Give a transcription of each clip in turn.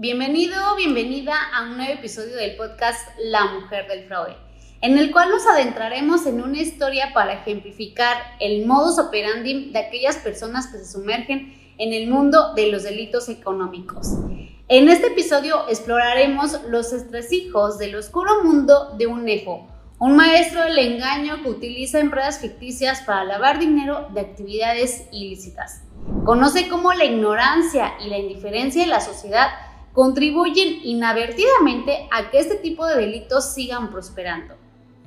Bienvenido, bienvenida a un nuevo episodio del podcast La Mujer del Fraude, en el cual nos adentraremos en una historia para ejemplificar el modus operandi de aquellas personas que se sumergen en el mundo de los delitos económicos. En este episodio exploraremos los estresijos del oscuro mundo de un nefo, un maestro del engaño que utiliza empresas ficticias para lavar dinero de actividades ilícitas. Conoce cómo la ignorancia y la indiferencia de la sociedad contribuyen inadvertidamente a que este tipo de delitos sigan prosperando.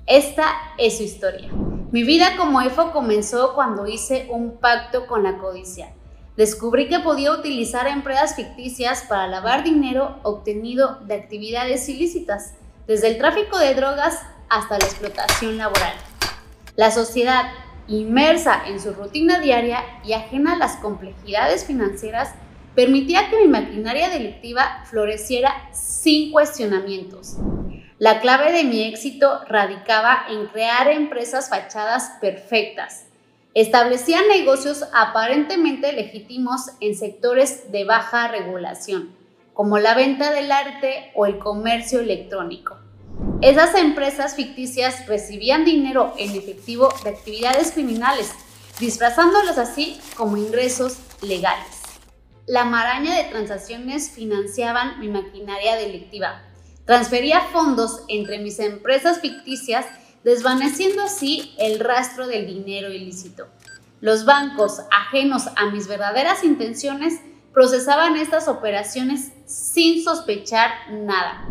Esta es su historia. Mi vida como EFO comenzó cuando hice un pacto con la codicia. Descubrí que podía utilizar empresas ficticias para lavar dinero obtenido de actividades ilícitas, desde el tráfico de drogas hasta la explotación laboral. La sociedad, inmersa en su rutina diaria y ajena a las complejidades financieras, permitía que mi maquinaria delictiva floreciera sin cuestionamientos. La clave de mi éxito radicaba en crear empresas fachadas perfectas. Establecía negocios aparentemente legítimos en sectores de baja regulación, como la venta del arte o el comercio electrónico. Esas empresas ficticias recibían dinero en efectivo de actividades criminales, disfrazándolos así como ingresos legales la maraña de transacciones financiaban mi maquinaria delictiva. Transfería fondos entre mis empresas ficticias, desvaneciendo así el rastro del dinero ilícito. Los bancos, ajenos a mis verdaderas intenciones, procesaban estas operaciones sin sospechar nada.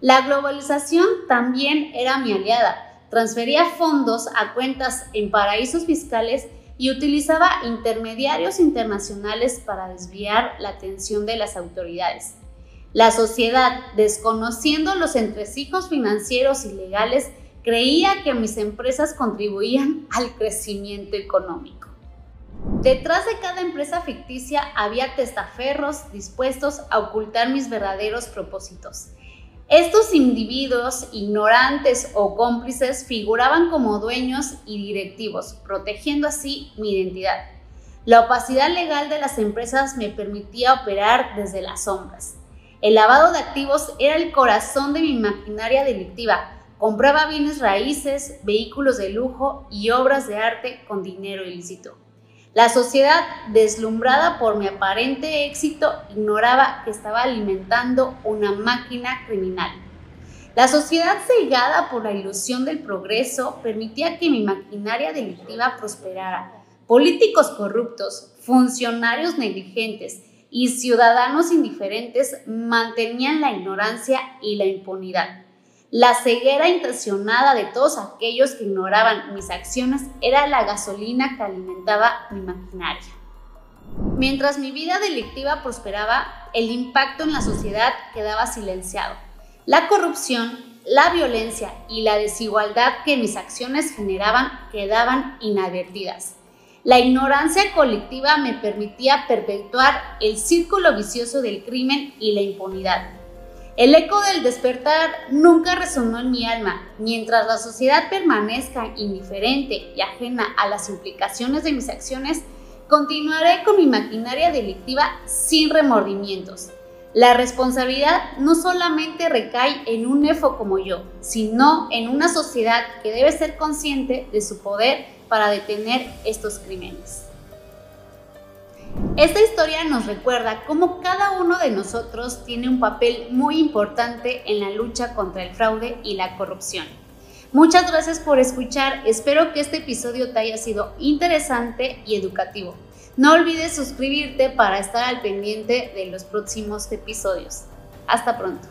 La globalización también era mi aliada. Transfería fondos a cuentas en paraísos fiscales y utilizaba intermediarios internacionales para desviar la atención de las autoridades. La sociedad, desconociendo los entresijos financieros y legales, creía que mis empresas contribuían al crecimiento económico. Detrás de cada empresa ficticia había testaferros dispuestos a ocultar mis verdaderos propósitos estos individuos, ignorantes o cómplices, figuraban como dueños y directivos, protegiendo así mi identidad. La opacidad legal de las empresas me permitía operar desde las sombras. El lavado de activos era el corazón de mi maquinaria delictiva. Compraba bienes raíces, vehículos de lujo y obras de arte con dinero ilícito. La sociedad, deslumbrada por mi aparente éxito, ignoraba que estaba alimentando una máquina criminal. La sociedad cegada por la ilusión del progreso permitía que mi maquinaria delictiva prosperara. Políticos corruptos, funcionarios negligentes y ciudadanos indiferentes mantenían la ignorancia y la impunidad. La ceguera intencionada de todos aquellos que ignoraban mis acciones era la gasolina que alimentaba mi maquinaria. Mientras mi vida delictiva prosperaba, el impacto en la sociedad quedaba silenciado. La corrupción, la violencia y la desigualdad que mis acciones generaban quedaban inadvertidas. La ignorancia colectiva me permitía perpetuar el círculo vicioso del crimen y la impunidad. El eco del despertar nunca resonó en mi alma. Mientras la sociedad permanezca indiferente y ajena a las implicaciones de mis acciones, continuaré con mi maquinaria delictiva sin remordimientos. La responsabilidad no solamente recae en un nefo como yo, sino en una sociedad que debe ser consciente de su poder para detener estos crímenes. Esta historia nos recuerda cómo cada uno de nosotros tiene un papel muy importante en la lucha contra el fraude y la corrupción. Muchas gracias por escuchar, espero que este episodio te haya sido interesante y educativo. No olvides suscribirte para estar al pendiente de los próximos episodios. Hasta pronto.